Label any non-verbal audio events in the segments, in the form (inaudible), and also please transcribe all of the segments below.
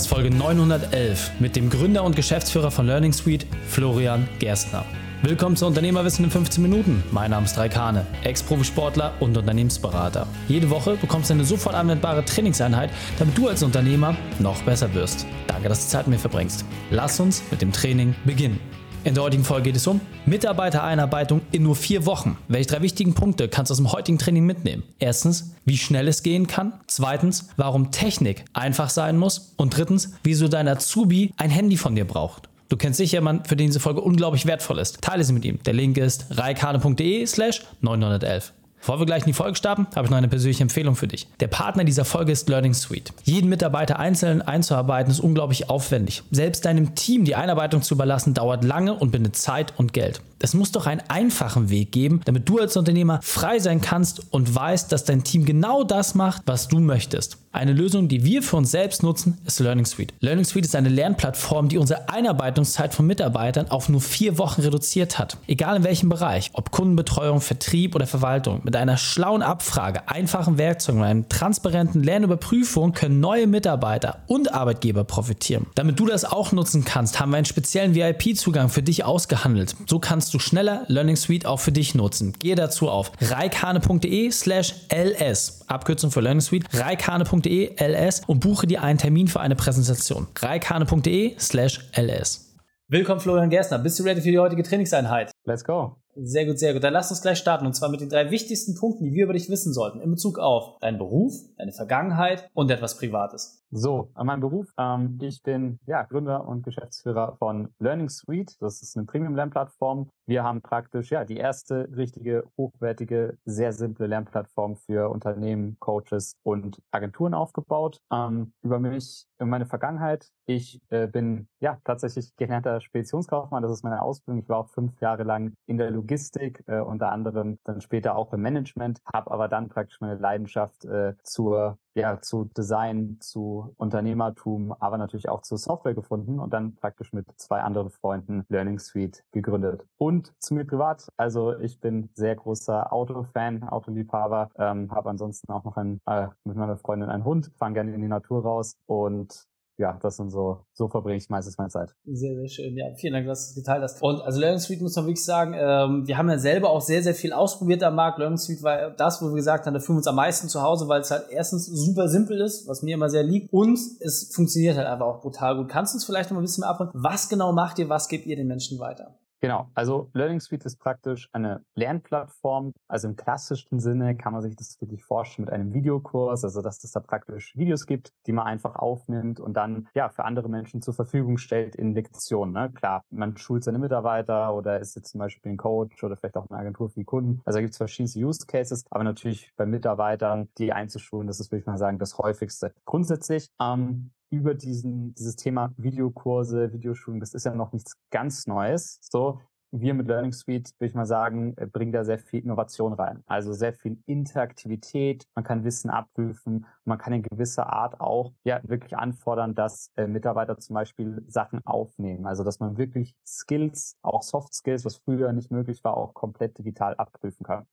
Podcast Folge 911 mit dem Gründer und Geschäftsführer von Learning Suite, Florian Gerstner. Willkommen zu Unternehmerwissen in 15 Minuten. Mein Name ist Raikane, Ex-Profisportler und Unternehmensberater. Jede Woche bekommst du eine sofort anwendbare Trainingseinheit, damit du als Unternehmer noch besser wirst. Danke, dass du Zeit mit mir verbringst. Lass uns mit dem Training beginnen. In der heutigen Folge geht es um Mitarbeitereinarbeitung in nur vier Wochen. Welche drei wichtigen Punkte kannst du aus dem heutigen Training mitnehmen? Erstens, wie schnell es gehen kann. Zweitens, warum Technik einfach sein muss. Und drittens, wieso dein Azubi ein Handy von dir braucht. Du kennst sicher jemanden, für den diese Folge unglaublich wertvoll ist. Teile sie mit ihm. Der Link ist reikane.de slash 911. Bevor wir gleich in die Folge starten, habe ich noch eine persönliche Empfehlung für dich. Der Partner dieser Folge ist Learning Suite. Jeden Mitarbeiter einzeln einzuarbeiten ist unglaublich aufwendig. Selbst deinem Team die Einarbeitung zu überlassen dauert lange und bindet Zeit und Geld. Es muss doch einen einfachen Weg geben, damit du als Unternehmer frei sein kannst und weißt, dass dein Team genau das macht, was du möchtest. Eine Lösung, die wir für uns selbst nutzen, ist Learning Suite. Learning Suite ist eine Lernplattform, die unsere Einarbeitungszeit von Mitarbeitern auf nur vier Wochen reduziert hat. Egal in welchem Bereich, ob Kundenbetreuung, Vertrieb oder Verwaltung, mit einer schlauen Abfrage, einfachen Werkzeugen und einer transparenten Lernüberprüfung können neue Mitarbeiter und Arbeitgeber profitieren. Damit du das auch nutzen kannst, haben wir einen speziellen VIP-Zugang für dich ausgehandelt. So kannst du schneller Learning Suite auch für dich nutzen. Gehe dazu auf reikane.de slash ls, Abkürzung für Learning Suite, reikane.de ls und buche dir einen Termin für eine Präsentation. reikane.de slash ls. Willkommen Florian Gerstner. Bist du ready für die heutige Trainingseinheit? Let's go. Sehr gut, sehr gut. Dann lass uns gleich starten und zwar mit den drei wichtigsten Punkten, die wir über dich wissen sollten in Bezug auf deinen Beruf, deine Vergangenheit und etwas Privates. So, an meinem Beruf. Ähm, ich bin ja, Gründer und Geschäftsführer von Learning Suite. Das ist eine Premium-Lernplattform. Wir haben praktisch ja die erste richtige, hochwertige, sehr simple Lernplattform für Unternehmen, Coaches und Agenturen aufgebaut. Ähm, über mich, meine Vergangenheit. Ich äh, bin ja tatsächlich gelernter Speditionskaufmann. Das ist meine Ausbildung. Ich war auch fünf Jahre lang in der Logistik, äh, unter anderem dann später auch im Management, habe aber dann praktisch meine Leidenschaft äh, zur ja, zu Design, zu Unternehmertum, aber natürlich auch zu Software gefunden und dann praktisch mit zwei anderen Freunden Learning Suite gegründet. Und zu mir privat, also ich bin sehr großer Autofan, Autoliebhaber, ähm, habe ansonsten auch noch ein, äh, mit meiner Freundin einen Hund, fahre gerne in die Natur raus und ja, das sind so, so verbringe ich meistens meine Zeit. Sehr, sehr schön. Ja, vielen Dank, dass du es geteilt hast. Und also Learning Suite muss man wirklich sagen, ähm, wir haben ja selber auch sehr, sehr viel ausprobiert am Markt. Learning Suite war das, wo wir gesagt haben, da fühlen wir uns am meisten zu Hause, weil es halt erstens super simpel ist, was mir immer sehr liegt, und es funktioniert halt einfach auch brutal gut. Kannst du uns vielleicht noch ein bisschen mehr abholen? Was genau macht ihr, was gebt ihr den Menschen weiter? Genau, also Learning Suite ist praktisch eine Lernplattform. Also im klassischen Sinne kann man sich das wirklich vorstellen mit einem Videokurs, also dass es da praktisch Videos gibt, die man einfach aufnimmt und dann ja für andere Menschen zur Verfügung stellt in Lektionen. Ne? Klar, man schult seine Mitarbeiter oder ist jetzt zum Beispiel ein Coach oder vielleicht auch eine Agentur für die Kunden. Also da gibt es verschiedenste Use Cases, aber natürlich bei Mitarbeitern, die einzuschulen, das ist, würde ich mal sagen, das häufigste. Grundsätzlich ähm, über diesen, dieses Thema Videokurse, Videoschulen, das ist ja noch nichts ganz Neues. So, wir mit Learning Suite, würde ich mal sagen, äh, bringen da sehr viel Innovation rein. Also sehr viel Interaktivität, man kann Wissen abprüfen, man kann in gewisser Art auch ja wirklich anfordern, dass äh, Mitarbeiter zum Beispiel Sachen aufnehmen. Also dass man wirklich Skills, auch Soft Skills, was früher nicht möglich war, auch komplett digital abprüfen kann.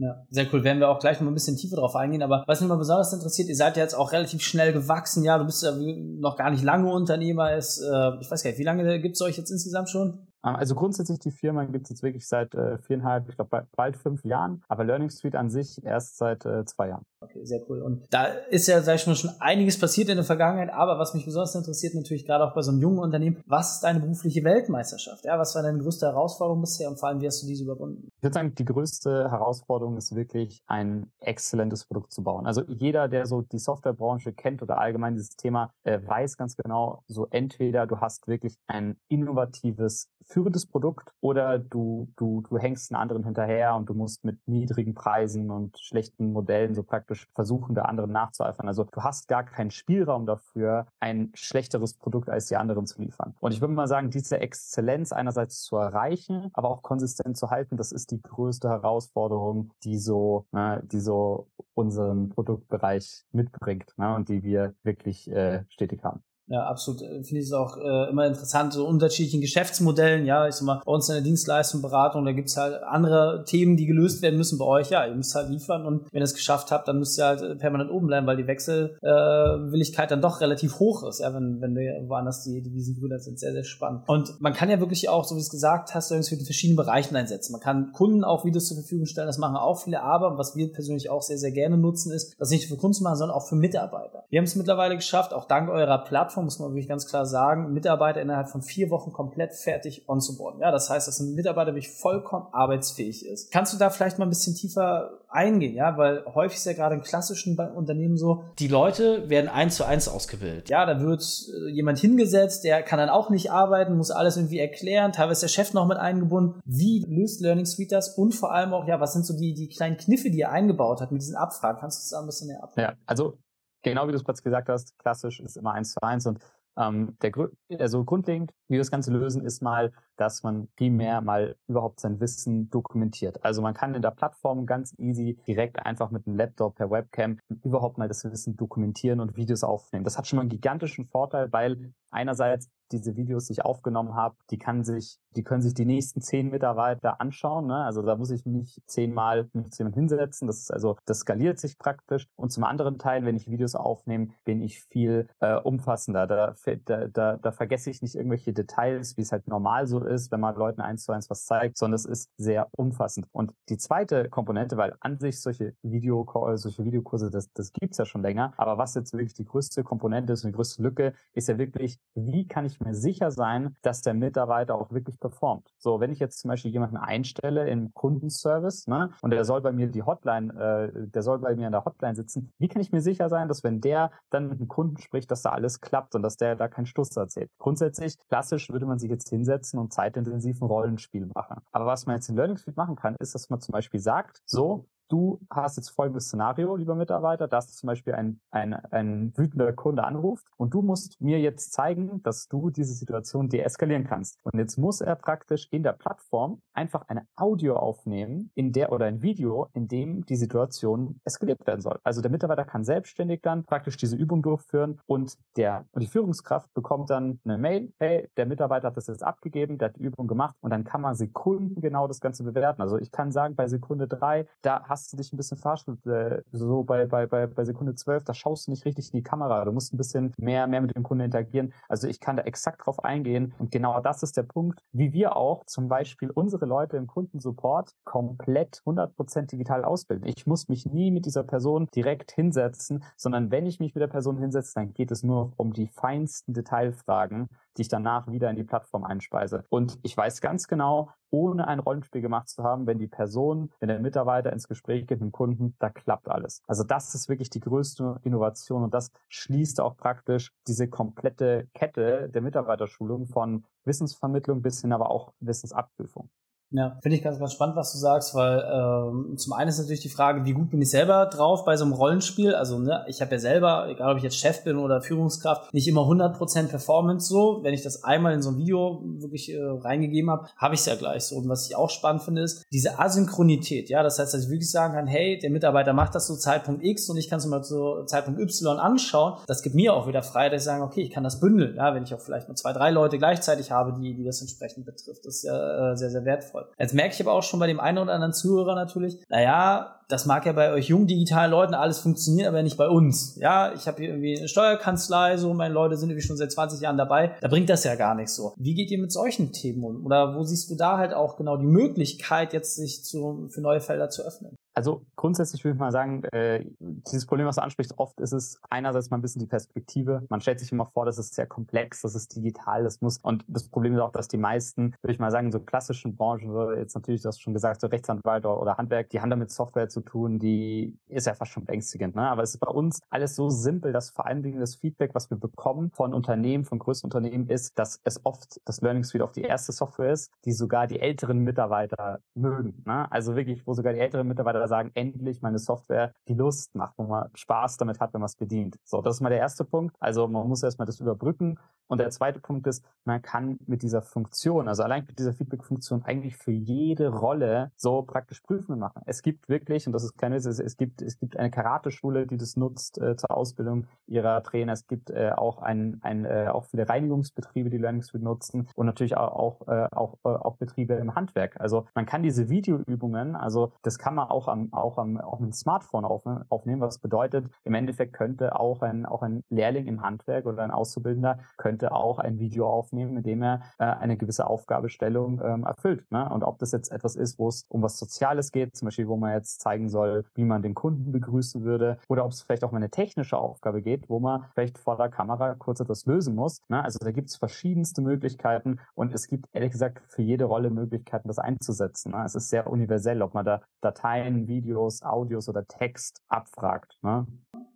Ja, sehr cool. Werden wir auch gleich noch ein bisschen tiefer drauf eingehen. Aber was mich mal besonders interessiert, ihr seid ja jetzt auch relativ schnell gewachsen. Ja, du bist ja noch gar nicht lange Unternehmer. Ist, äh, ich weiß gar nicht, wie lange gibt es euch jetzt insgesamt schon? Ähm, also grundsätzlich die Firma gibt es jetzt wirklich seit äh, viereinhalb, ich glaube bald fünf Jahren, aber Learning Suite an sich erst seit äh, zwei Jahren. Okay, sehr cool. Und da ist ja, sag ich mal, schon einiges passiert in der Vergangenheit, aber was mich besonders interessiert, natürlich gerade auch bei so einem jungen Unternehmen, was ist deine berufliche Weltmeisterschaft? Ja, was war deine größte Herausforderung bisher und vor allem, wie hast du diese überwunden? Ich würde sagen, die größte Herausforderung ist wirklich, ein exzellentes Produkt zu bauen. Also jeder, der so die Softwarebranche kennt oder allgemein dieses Thema, äh, weiß ganz genau, so entweder du hast wirklich ein innovatives, führendes Produkt oder du, du, du hängst einen anderen hinterher und du musst mit niedrigen Preisen und schlechten Modellen so praktisch versuchen, der anderen nachzueifern. Also du hast gar keinen Spielraum dafür, ein schlechteres Produkt als die anderen zu liefern. Und ich würde mal sagen, diese Exzellenz einerseits zu erreichen, aber auch konsistent zu halten, das ist die größte Herausforderung, die so, ne, die so unseren Produktbereich mitbringt ne, und die wir wirklich äh, stetig haben. Ja, absolut. Äh, finde ich es auch äh, immer interessant, so unterschiedlichen Geschäftsmodellen. Ja, ich sag mal, bei uns in der Dienstleistung, Beratung, da gibt's halt andere Themen, die gelöst werden müssen bei euch. Ja, ihr müsst halt liefern und wenn ihr es geschafft habt, dann müsst ihr halt äh, permanent oben bleiben, weil die Wechselwilligkeit äh, dann doch relativ hoch ist, ja, wenn, wenn wir woanders die Devisenbrüder sind. Sehr, sehr spannend. Und man kann ja wirklich auch, so wie es gesagt hast, irgendwie in verschiedenen Bereichen einsetzen. Man kann Kunden auch Videos zur Verfügung stellen, das machen auch viele, aber was wir persönlich auch sehr, sehr gerne nutzen, ist, das nicht für Kunden machen, sondern auch für Mitarbeiter. Wir haben es mittlerweile geschafft, auch dank eurer Plattform, Plattform, muss man wirklich ganz klar sagen, Mitarbeiter innerhalb von vier Wochen komplett fertig onzuboarden. Ja, das heißt, dass ein Mitarbeiter wirklich vollkommen arbeitsfähig ist. Kannst du da vielleicht mal ein bisschen tiefer eingehen, ja, weil häufig ist ja gerade in klassischen Unternehmen so, die Leute werden eins zu eins ausgebildet. Ja, da wird äh, jemand hingesetzt, der kann dann auch nicht arbeiten, muss alles irgendwie erklären, teilweise der Chef noch mit eingebunden. Wie löst Learning Suite das? Und vor allem auch, ja, was sind so die, die kleinen Kniffe, die er eingebaut hat mit diesen Abfragen? Kannst du das da ein bisschen näher ab? Ja, also genau wie du es kurz gesagt hast, klassisch ist immer eins zu eins und ähm, der, also grundlegend, wie wir das Ganze lösen, ist mal, dass man primär mal überhaupt sein Wissen dokumentiert. Also man kann in der Plattform ganz easy direkt einfach mit einem Laptop per Webcam überhaupt mal das Wissen dokumentieren und Videos aufnehmen. Das hat schon mal einen gigantischen Vorteil, weil einerseits diese Videos, die ich aufgenommen habe, die kann sich, die können sich die nächsten zehn Mitarbeiter anschauen. Ne? Also da muss ich nicht zehnmal mit jemand hinsetzen. Das ist also, das skaliert sich praktisch. Und zum anderen Teil, wenn ich Videos aufnehme, bin ich viel äh, umfassender. Da, da, da, da vergesse ich nicht irgendwelche Details, wie es halt normal so ist, wenn man Leuten eins zu eins was zeigt, sondern es ist sehr umfassend. Und die zweite Komponente, weil an sich solche Video, solche Videokurse, das, das gibt's ja schon länger. Aber was jetzt wirklich die größte Komponente ist und die größte Lücke, ist ja wirklich, wie kann ich mir sicher sein, dass der Mitarbeiter auch wirklich performt. So, wenn ich jetzt zum Beispiel jemanden einstelle im Kundenservice, ne, und der soll bei mir die Hotline, äh, der soll bei mir in der Hotline sitzen, wie kann ich mir sicher sein, dass wenn der dann mit dem Kunden spricht, dass da alles klappt und dass der da keinen Stuss erzählt? Grundsätzlich, klassisch würde man sich jetzt hinsetzen und zeitintensiv ein Rollenspiel machen. Aber was man jetzt in Learning Suite machen kann, ist, dass man zum Beispiel sagt, so, du hast jetzt folgendes Szenario, lieber Mitarbeiter, dass zum Beispiel ein, ein, ein wütender Kunde anruft und du musst mir jetzt zeigen, dass du diese Situation deeskalieren kannst. Und jetzt muss er praktisch in der Plattform einfach eine Audio aufnehmen, in der oder ein Video, in dem die Situation eskaliert werden soll. Also der Mitarbeiter kann selbstständig dann praktisch diese Übung durchführen und der und die Führungskraft bekommt dann eine Mail, hey, der Mitarbeiter hat das jetzt abgegeben, der hat die Übung gemacht und dann kann man Sekunden genau das Ganze bewerten. Also ich kann sagen, bei Sekunde drei, da hast hast du dich ein bisschen verarscht. Äh, so bei, bei, bei, bei Sekunde 12, da schaust du nicht richtig in die Kamera. Du musst ein bisschen mehr, mehr mit dem Kunden interagieren. Also ich kann da exakt drauf eingehen. Und genau das ist der Punkt, wie wir auch zum Beispiel unsere Leute im Kundensupport komplett 100% digital ausbilden. Ich muss mich nie mit dieser Person direkt hinsetzen, sondern wenn ich mich mit der Person hinsetze, dann geht es nur um die feinsten Detailfragen, die ich danach wieder in die Plattform einspeise. Und ich weiß ganz genau, ohne ein Rollenspiel gemacht zu haben, wenn die Person, wenn der Mitarbeiter ins Gespräch geht mit dem Kunden, da klappt alles. Also das ist wirklich die größte Innovation und das schließt auch praktisch diese komplette Kette der Mitarbeiterschulung von Wissensvermittlung bis hin aber auch Wissensabprüfung. Ja, finde ich ganz, ganz spannend, was du sagst, weil ähm, zum einen ist natürlich die Frage, wie gut bin ich selber drauf bei so einem Rollenspiel? Also, ne, ich habe ja selber, egal ob ich jetzt Chef bin oder Führungskraft, nicht immer 100% Performance so. Wenn ich das einmal in so ein Video wirklich äh, reingegeben habe, habe ich es ja gleich so. Und was ich auch spannend finde, ist diese Asynchronität. Ja, das heißt, dass ich wirklich sagen kann, hey, der Mitarbeiter macht das so Zeitpunkt X und ich kann es mal zu Zeitpunkt Y anschauen. Das gibt mir auch wieder Freiheit, dass ich sage, okay, ich kann das bündeln. Ja, wenn ich auch vielleicht nur zwei, drei Leute gleichzeitig habe, die, die das entsprechend betrifft. Das ist ja äh, sehr, sehr wertvoll sinnvoll. Jetzt merke ich aber auch schon bei dem einen oder anderen Zuhörer natürlich, naja, das mag ja bei euch jungen digitalen Leuten alles funktionieren, aber nicht bei uns. Ja, ich habe hier irgendwie eine Steuerkanzlei, so meine Leute sind irgendwie schon seit 20 Jahren dabei. Da bringt das ja gar nichts so. Wie geht ihr mit solchen Themen um? Oder wo siehst du da halt auch genau die Möglichkeit, jetzt sich zu, für neue Felder zu öffnen? Also grundsätzlich würde ich mal sagen, äh, dieses Problem, was du ansprichst, oft ist es einerseits mal ein bisschen die Perspektive. Man stellt sich immer vor, das ist sehr komplex, das ist digital, das muss. Und das Problem ist auch, dass die meisten, würde ich mal sagen, so klassischen Branchen, jetzt natürlich, du hast schon gesagt, so Rechtsanwalt oder Handwerk, die haben damit Software zu tun, die ist ja fast schon beängstigend. Ne? Aber es ist bei uns alles so simpel, dass vor allen Dingen das Feedback, was wir bekommen von Unternehmen, von größten Unternehmen, ist, dass es oft das Learning Suite auf die erste Software ist, die sogar die älteren Mitarbeiter mögen. Ne? Also wirklich, wo sogar die älteren Mitarbeiter sagen, endlich meine Software die Lust macht, wo man Spaß damit hat, wenn man es bedient. So, das ist mal der erste Punkt. Also man muss erstmal das überbrücken. Und der zweite Punkt ist, man kann mit dieser Funktion, also allein mit dieser Feedback-Funktion eigentlich für jede Rolle so praktisch Prüfungen machen. Es gibt wirklich, und das ist keine, es gibt, es gibt eine Karate-Schule, die das nutzt äh, zur Ausbildung ihrer Trainer. Es gibt äh, auch ein, ein äh, auch viele Reinigungsbetriebe, die Learning Suite nutzen und natürlich auch, auch, äh, auch, äh, auch Betriebe im Handwerk. Also man kann diese Videoübungen, also das kann man auch am, auch am, auch mit dem Smartphone aufnehmen, was bedeutet, im Endeffekt könnte auch ein, auch ein Lehrling im Handwerk oder ein Auszubildender könnte auch ein Video aufnehmen, mit dem er äh, eine gewisse Aufgabestellung ähm, erfüllt. Ne? Und ob das jetzt etwas ist, wo es um was Soziales geht, zum Beispiel, wo man jetzt zeigen soll, wie man den Kunden begrüßen würde, oder ob es vielleicht auch mal eine technische Aufgabe geht, wo man vielleicht vor der Kamera kurz etwas lösen muss. Ne? Also da gibt es verschiedenste Möglichkeiten und es gibt ehrlich gesagt für jede Rolle Möglichkeiten, das einzusetzen. Ne? Es ist sehr universell, ob man da Dateien, Videos, Audios oder Text abfragt. Ne?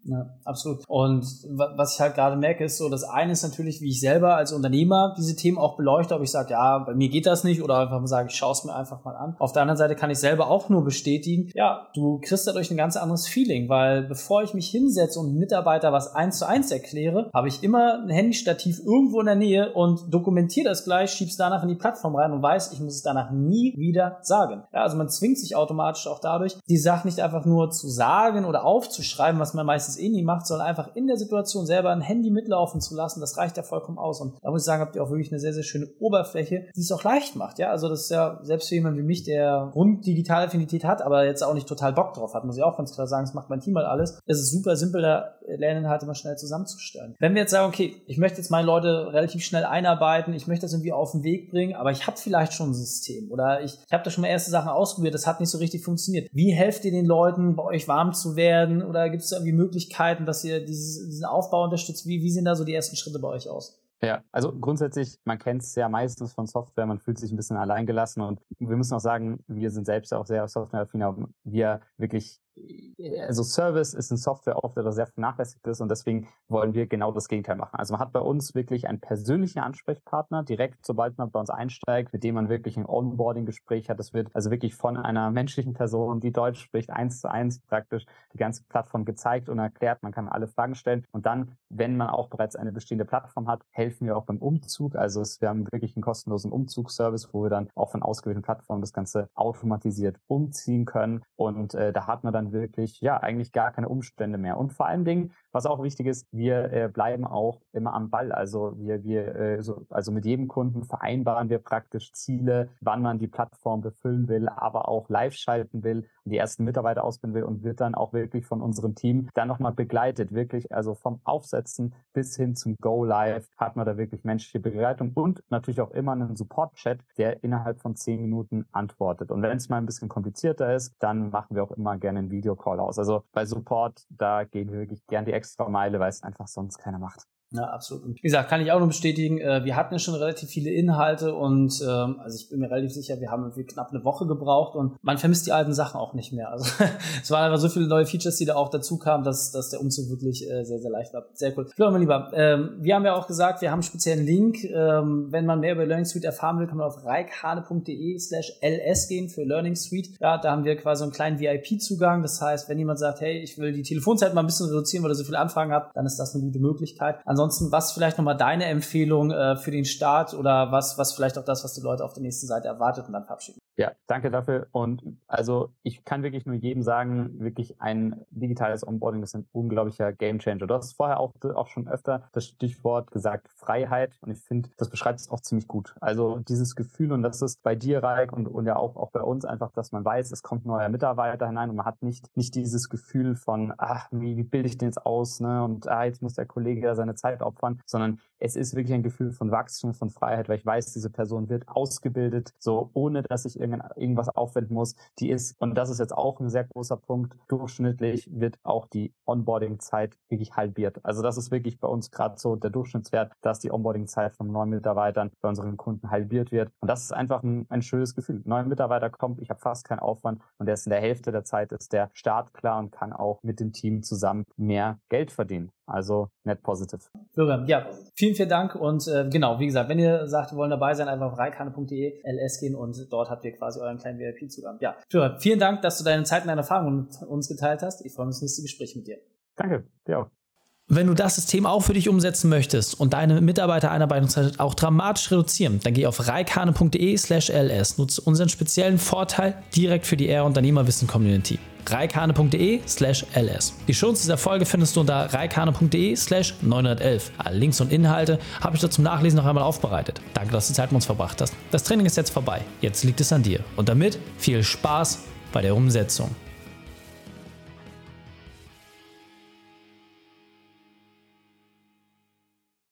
Ja, absolut. Und was ich halt gerade merke, ist so, das eine ist natürlich, wie ich selber als Unternehmer diese Themen auch beleuchte, ob ich sage, ja, bei mir geht das nicht oder einfach mal sage, ich schaue es mir einfach mal an. Auf der anderen Seite kann ich selber auch nur bestätigen, ja, du kriegst dadurch ein ganz anderes Feeling, weil bevor ich mich hinsetze und Mitarbeiter was eins zu eins erkläre, habe ich immer ein Handystativ irgendwo in der Nähe und dokumentiere das gleich, schieb's danach in die Plattform rein und weiß, ich muss es danach nie wieder sagen. Ja, also man zwingt sich automatisch auch dadurch, die Sachen nicht einfach nur zu sagen oder aufzuschreiben, was man meistens eh nie macht, sondern einfach in der Situation selber ein Handy mitlaufen zu lassen, das reicht ja vollkommen aus. Und da muss ich sagen, habt ihr auch wirklich eine sehr, sehr schöne Oberfläche, die es auch leicht macht. Ja, also das ist ja selbst für jemanden wie mich, der Grund digitale Affinität hat, aber jetzt auch nicht total Bock drauf hat, muss ich auch ganz klar sagen, das macht mein Team halt alles. Es ist super simpel, da Lerninhalte mal schnell zusammenzustellen. Wenn wir jetzt sagen, okay, ich möchte jetzt meine Leute relativ schnell einarbeiten, ich möchte das irgendwie auf den Weg bringen, aber ich habe vielleicht schon ein System oder ich, ich habe da schon mal erste Sachen ausprobiert, das hat nicht so richtig funktioniert. Wie helft ihr den Leuten, bei euch warm zu werden oder gibt es irgendwie Möglichkeiten, dass ihr dieses, diesen Aufbau unterstützt? Wie, wie sehen da so die ersten Schritte bei euch aus? Ja, also grundsätzlich, man kennt es ja meistens von Software, man fühlt sich ein bisschen alleingelassen und wir müssen auch sagen, wir sind selbst auch sehr softwareaffin, wir wirklich also Service ist in Software oft etwas sehr vernachlässigt ist und deswegen wollen wir genau das Gegenteil machen. Also man hat bei uns wirklich einen persönlichen Ansprechpartner, direkt sobald man bei uns einsteigt, mit dem man wirklich ein Onboarding-Gespräch hat. Das wird also wirklich von einer menschlichen Person, die Deutsch spricht, eins zu eins praktisch die ganze Plattform gezeigt und erklärt. Man kann alle Fragen stellen und dann, wenn man auch bereits eine bestehende Plattform hat, helfen wir auch beim Umzug. Also es, wir haben wirklich einen kostenlosen Umzugsservice, wo wir dann auch von ausgewählten Plattformen das Ganze automatisiert umziehen können und äh, da hat man dann dann wirklich, ja, eigentlich gar keine Umstände mehr. Und vor allen Dingen, was auch wichtig ist, wir äh, bleiben auch immer am Ball. Also wir, wir, äh, so, also mit jedem Kunden vereinbaren wir praktisch Ziele, wann man die Plattform befüllen will, aber auch live schalten will, die ersten Mitarbeiter ausbilden will und wird dann auch wirklich von unserem Team dann nochmal begleitet. Wirklich, also vom Aufsetzen bis hin zum Go Live hat man da wirklich menschliche Begleitung und natürlich auch immer einen Support-Chat, der innerhalb von zehn Minuten antwortet. Und wenn es mal ein bisschen komplizierter ist, dann machen wir auch immer gerne ein Videocall aus. Also bei Support, da gehen wir wirklich gern die extra Meile, weil es einfach sonst keiner macht. Ja, absolut. Und wie gesagt, kann ich auch nur bestätigen, äh, wir hatten ja schon relativ viele Inhalte und ähm, also ich bin mir relativ sicher, wir haben irgendwie knapp eine Woche gebraucht und man vermisst die alten Sachen auch nicht mehr. Also (laughs) es waren einfach so viele neue Features, die da auch dazu kamen, dass, dass der Umzug wirklich äh, sehr, sehr leicht war. Sehr cool. Florian, mein Lieber, ähm, wir haben ja auch gesagt, wir haben einen speziellen Link. Ähm, wenn man mehr über Learning Suite erfahren will, kann man auf reikhane.de slash ls gehen für Learning Suite. Ja, da haben wir quasi einen kleinen VIP-Zugang. Das heißt, wenn jemand sagt, hey, ich will die Telefonzeit mal ein bisschen reduzieren, weil ihr so viele Anfragen habt, dann ist das eine gute Möglichkeit. Ansonsten ansonsten, was vielleicht nochmal deine Empfehlung äh, für den Start oder was, was vielleicht auch das, was die Leute auf der nächsten Seite erwartet und dann verabschieden? Ja, danke dafür. Und also ich kann wirklich nur jedem sagen, wirklich ein digitales Onboarding ist ein unglaublicher Gamechanger. Du hast vorher auch, auch schon öfter das Stichwort gesagt, Freiheit. Und ich finde, das beschreibt es auch ziemlich gut. Also dieses Gefühl, und das ist bei dir, Raik, und, und ja auch, auch bei uns einfach, dass man weiß, es kommt ein neuer Mitarbeiter hinein und man hat nicht, nicht dieses Gefühl von, ach, wie, wie bilde ich den jetzt aus, ne? Und ah, jetzt muss der Kollege ja seine Zeit opfern, sondern es ist wirklich ein Gefühl von Wachstum, von Freiheit, weil ich weiß, diese Person wird ausgebildet, so ohne dass ich irgendwas aufwenden muss. Die ist, und das ist jetzt auch ein sehr großer Punkt, durchschnittlich wird auch die Onboarding-Zeit wirklich halbiert. Also das ist wirklich bei uns gerade so der Durchschnittswert, dass die Onboarding-Zeit von neuen Mitarbeitern bei unseren Kunden halbiert wird. Und das ist einfach ein, ein schönes Gefühl. Neuer Mitarbeiter kommt, ich habe fast keinen Aufwand und der ist in der Hälfte der Zeit ist der Start klar und kann auch mit dem Team zusammen mehr Geld verdienen. Also net positive. Florian, ja, vielen, vielen Dank und äh, genau, wie gesagt, wenn ihr sagt, wir wollen dabei sein, einfach auf reikane.de ls gehen und dort habt ihr quasi euren kleinen VIP-Zugang. Ja, Florian, vielen Dank, dass du deine Zeit und deine Erfahrungen mit uns geteilt hast. Ich freue mich aufs nächste Gespräch mit dir. Danke, dir auch. Wenn du das System auch für dich umsetzen möchtest und deine Mitarbeitereinarbeitungszeit auch dramatisch reduzieren, dann geh auf reikane.de slash ls. Nutze unseren speziellen Vorteil direkt für die R Unternehmerwissen Community. reikane.de slash ls. Die Shows dieser Folge findest du unter reikane.de slash 911. Alle Links und Inhalte habe ich da zum Nachlesen noch einmal aufbereitet. Danke, dass du Zeit mit uns verbracht hast. Das Training ist jetzt vorbei. Jetzt liegt es an dir. Und damit viel Spaß bei der Umsetzung.